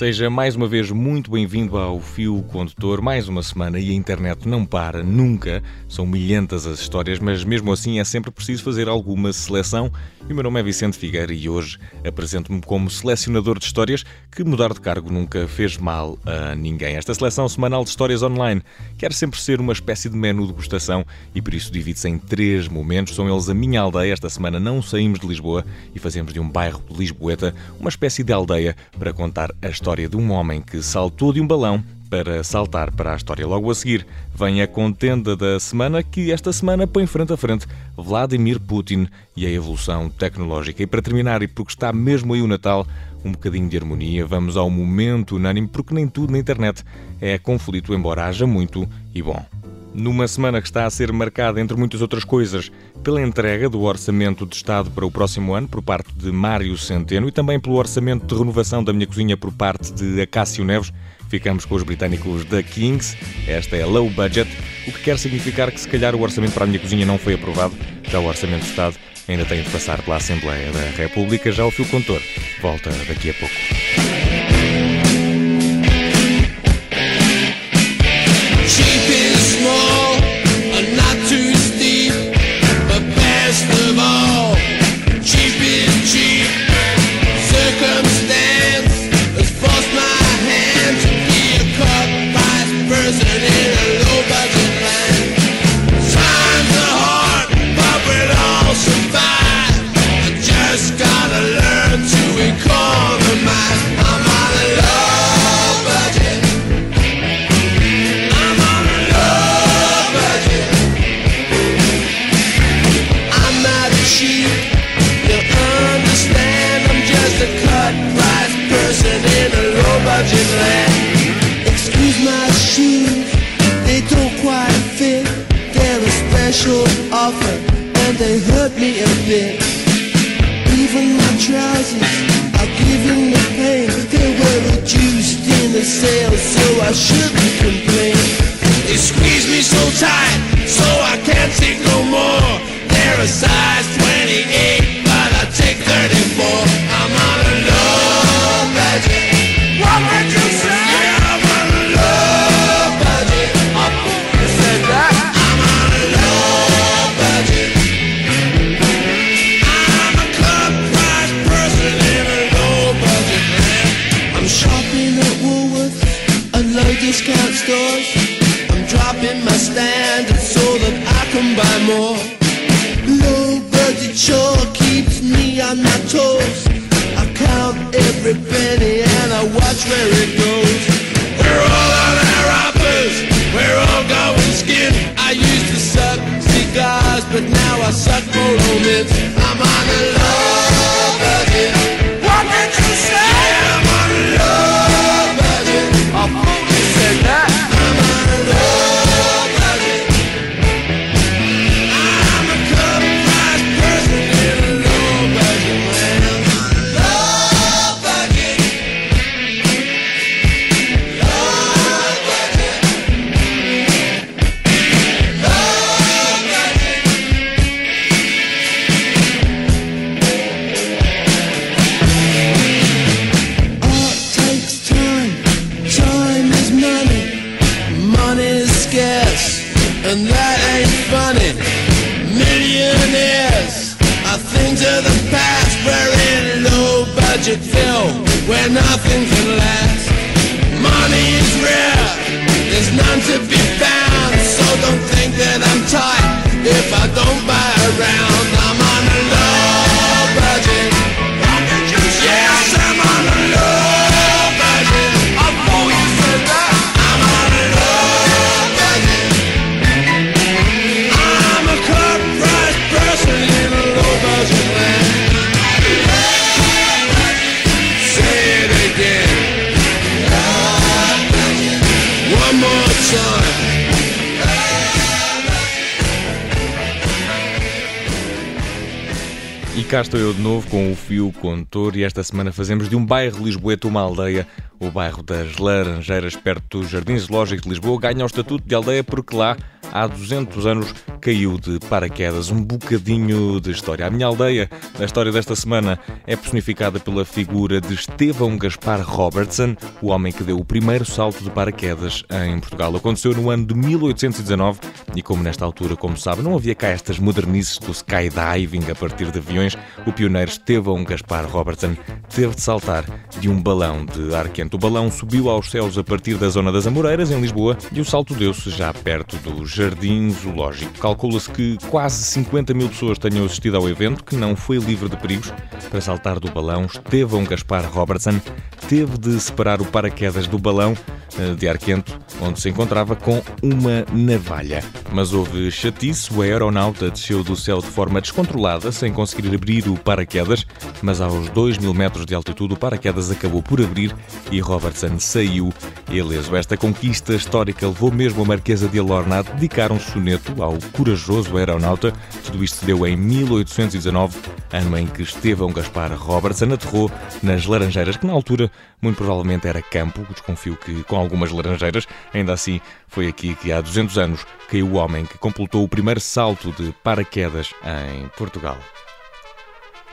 Seja mais uma vez muito bem-vindo ao Fio Condutor. Mais uma semana e a internet não para nunca. São milhentas as histórias, mas mesmo assim é sempre preciso fazer alguma seleção. E o meu nome é Vicente Figueira e hoje apresento-me como selecionador de histórias que mudar de cargo nunca fez mal a ninguém. Esta seleção semanal de histórias online quer sempre ser uma espécie de menu de degustação e por isso divide-se em três momentos. São eles a minha aldeia. Esta semana não saímos de Lisboa e fazemos de um bairro de Lisboeta uma espécie de aldeia para contar a história de um homem que saltou de um balão para saltar para a história. Logo a seguir vem a contenda da semana que esta semana põe frente a frente Vladimir Putin e a evolução tecnológica. E para terminar, e porque está mesmo aí o Natal, um bocadinho de harmonia, vamos ao momento unânime, porque nem tudo na internet é conflito, embora haja muito e bom numa semana que está a ser marcada, entre muitas outras coisas, pela entrega do Orçamento de Estado para o próximo ano por parte de Mário Centeno e também pelo Orçamento de Renovação da Minha Cozinha por parte de Acácio Neves. Ficamos com os britânicos da Kings. Esta é low budget, o que quer significar que se calhar o orçamento para a minha cozinha não foi aprovado. Já o Orçamento de Estado ainda tem de passar pela Assembleia da República. Já o fio contor volta daqui a pouco. discount stores. I'm dropping my standards so that I can buy more. Low budget chore keeps me on my toes. I count every penny and I watch where it goes. We're all on our uppers. We're all going skin. I used to suck cigars, but now I suck more romance. I'm on a low budget. What did you say? tragic film where nothing can last. Money is rare, there's none to be cá estou eu de novo com o Fio Contor e esta semana fazemos de um bairro lisboeta uma aldeia, o bairro das Laranjeiras, perto do Jardim Zoológico de Lisboa, ganha o estatuto de aldeia porque lá há 200 anos caiu de paraquedas. Um bocadinho de história. A minha aldeia, a história desta semana, é personificada pela figura de Estevão Gaspar Robertson, o homem que deu o primeiro salto de paraquedas em Portugal. Aconteceu no ano de 1819 e, como nesta altura, como sabe, não havia cá estas modernices do skydiving a partir de aviões, o pioneiro Estevão Gaspar Robertson teve de saltar de um balão de ar quente. O balão subiu aos céus a partir da zona das Amoreiras, em Lisboa, e o salto deu-se já perto do Jardim Zoológico. Calcula-se que quase 50 mil pessoas tenham assistido ao evento, que não foi livre de perigos. Para saltar do balão, Estevão Gaspar Robertson teve de separar o paraquedas do balão eh, de ar quente, onde se encontrava com uma navalha. Mas houve chatice, o aeronauta desceu do céu de forma descontrolada, sem conseguir abrir o paraquedas, mas aos 2 mil metros de altitude o paraquedas acabou por abrir e Robertson saiu ileso. Esta conquista histórica levou mesmo a Marquesa de Alorna a dedicar um soneto ao corajoso aeronauta. Tudo isto se deu em 1819, ano em que Estevão Gaspar Robertson aterrou nas Laranjeiras, que na altura muito provavelmente era campo, desconfio que com algumas laranjeiras. Ainda assim, foi aqui que há 200 anos caiu o homem que completou o primeiro salto de paraquedas em Portugal.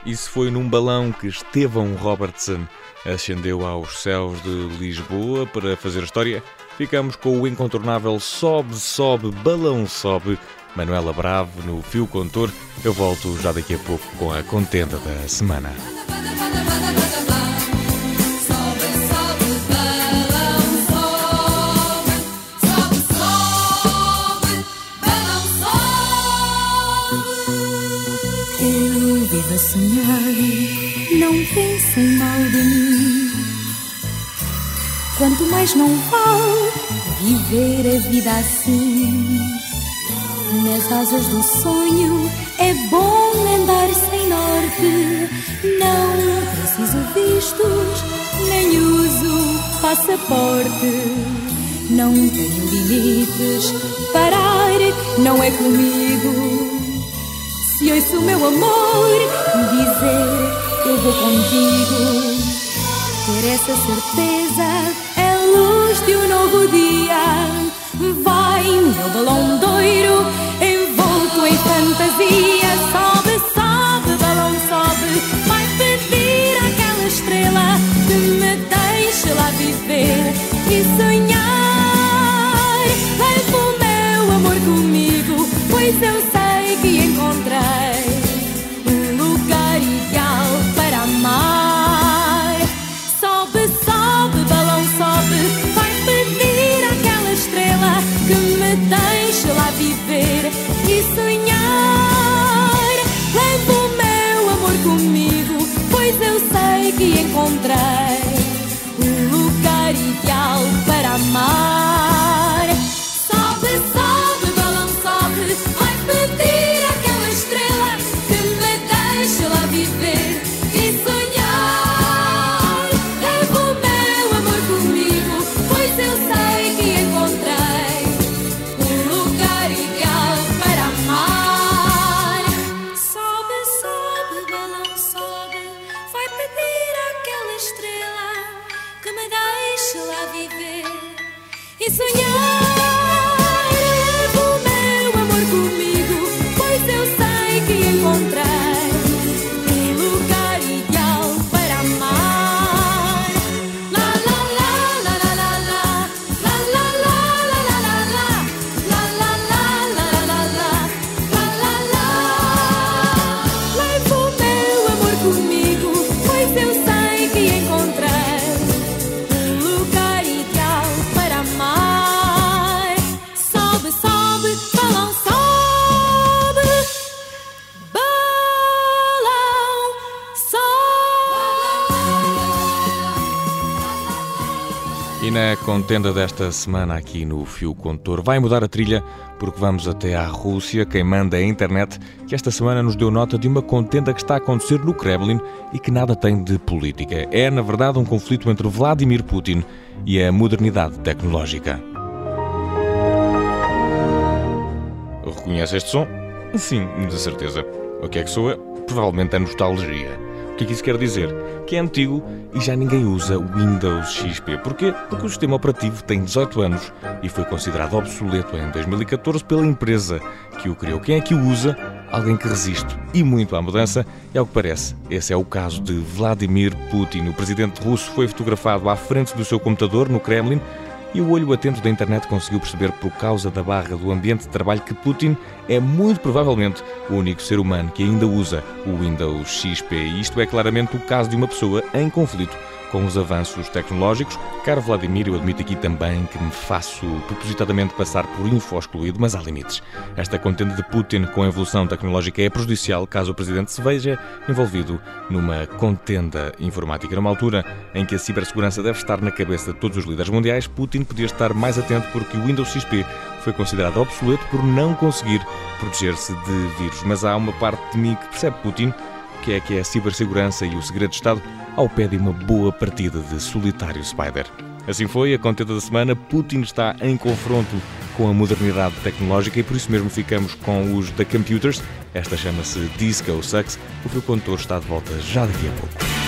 Isso foi num balão que Estevão Robertson ascendeu aos céus de Lisboa para fazer história. Ficamos com o incontornável Sobe, Sobe, Balão Sobe. Manuela Bravo no Fio Contor. Eu volto já daqui a pouco com a contenda da semana. Pensem mal de mim. Quanto mais não vale viver a vida assim. Nas asas do sonho é bom andar sem norte. Não preciso vistos, nem uso passaporte. Não tenho limites, parar não é comigo. Se ouço o meu amor dizer eu vou contigo, ter essa certeza é luz de um novo dia. Vai, meu balão doiro, envolto em fantasia, sobe, sobe, balão sobe, contenda desta semana aqui no Fio Contor vai mudar a trilha porque vamos até à Rússia. Quem manda é a internet, que esta semana nos deu nota de uma contenda que está a acontecer no Kremlin e que nada tem de política. É, na verdade, um conflito entre Vladimir Putin e a modernidade tecnológica. Reconhece este som? Sim, de certeza. O que é que soa? Provavelmente a nostalgia. Que é que isso quer dizer? Que é antigo e já ninguém usa Windows XP. Porquê? Porque o sistema operativo tem 18 anos e foi considerado obsoleto em 2014 pela empresa que o criou. Quem é que o usa? Alguém que resiste e muito à mudança, é o que parece. Esse é o caso de Vladimir Putin. O presidente russo foi fotografado à frente do seu computador no Kremlin e o olho atento da internet conseguiu perceber, por causa da barra do ambiente de trabalho, que Putin é muito provavelmente o único ser humano que ainda usa o Windows XP. E isto é claramente o caso de uma pessoa em conflito com os avanços tecnológicos. Caro Vladimir, eu admito aqui também que me faço propositadamente passar por info excluído, mas há limites. Esta contenda de Putin com a evolução tecnológica é prejudicial caso o presidente se veja envolvido numa contenda informática. Numa altura em que a cibersegurança deve estar na cabeça de todos os líderes mundiais, Putin podia estar mais atento porque o Windows XP foi considerado obsoleto por não conseguir proteger-se de vírus. Mas há uma parte de mim que percebe Putin, que é que é a cibersegurança e o segredo de Estado ao pé de uma boa partida de solitário Spider. Assim foi, a contenda da semana, Putin está em confronto com a modernidade tecnológica e por isso mesmo ficamos com os The Computers. Esta chama-se Disco Sucks. O fio condutor está de volta já daqui a pouco.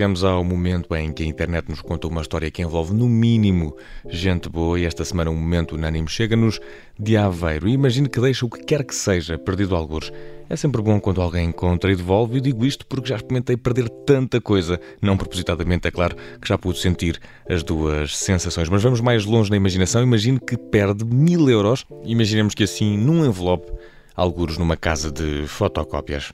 Chegamos ao momento em que a internet nos conta uma história que envolve, no mínimo, gente boa, e esta semana um momento unânime chega-nos de Aveiro. E imagino que deixa o que quer que seja perdido alguns. É sempre bom quando alguém encontra e devolve, e digo isto porque já experimentei perder tanta coisa, não propositadamente, é claro, que já pude sentir as duas sensações. Mas vamos mais longe na imaginação. Imagino que perde mil euros. Imaginemos que assim, num envelope, alguros numa casa de fotocópias.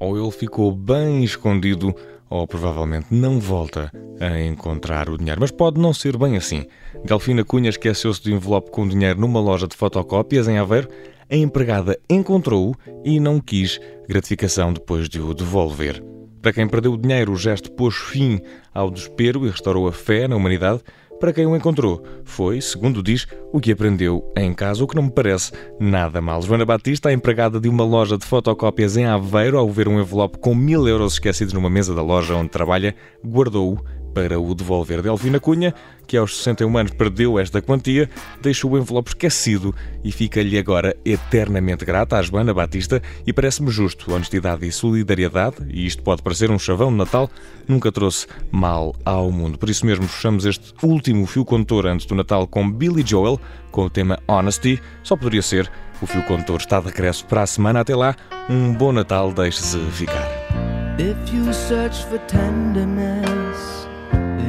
Ou ele ficou bem escondido ou provavelmente não volta a encontrar o dinheiro. Mas pode não ser bem assim. Delfina Cunha esqueceu-se de envelope com dinheiro numa loja de fotocópias em Aveiro. A empregada encontrou-o e não quis gratificação depois de o devolver. Para quem perdeu o dinheiro, o gesto pôs fim ao desespero e restaurou a fé na humanidade para quem o encontrou. Foi, segundo diz, o que aprendeu em casa, o que não me parece nada mal. Joana Batista, a empregada de uma loja de fotocópias em Aveiro, ao ver um envelope com mil euros esquecidos numa mesa da loja onde trabalha, guardou-o para o devolver. Delfina Cunha, que aos 61 anos perdeu esta quantia, deixou o envelope esquecido e fica-lhe agora eternamente grata à Joana Batista e parece-me justo. Honestidade e solidariedade, e isto pode parecer um chavão de Natal, nunca trouxe mal ao mundo. Por isso mesmo fechamos este último fio condutor antes do Natal com Billy Joel, com o tema Honesty. Só poderia ser O Fio Condutor está de regresso para a semana. Até lá, um bom Natal, deixe-se ficar. If you search for tenderness,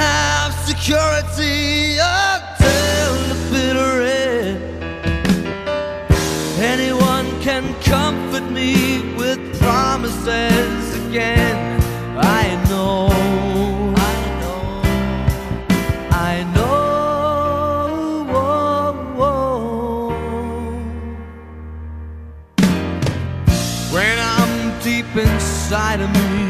Have security until the bitter end. Anyone can comfort me with promises again. I know. I know. I know. When I'm deep inside of me,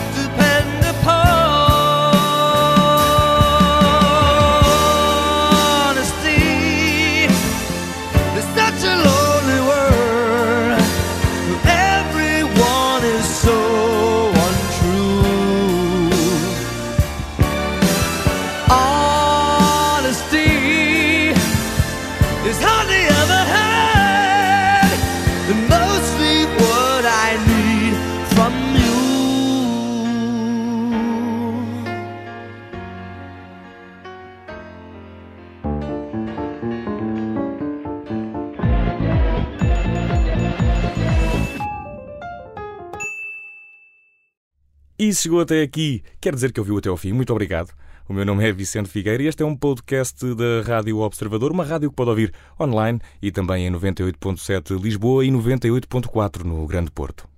E chegou até aqui, quer dizer que ouviu até ao fim. Muito obrigado. O meu nome é Vicente Figueira e este é um podcast da Rádio Observador, uma rádio que pode ouvir online e também em 98.7 Lisboa e 98.4 no Grande Porto.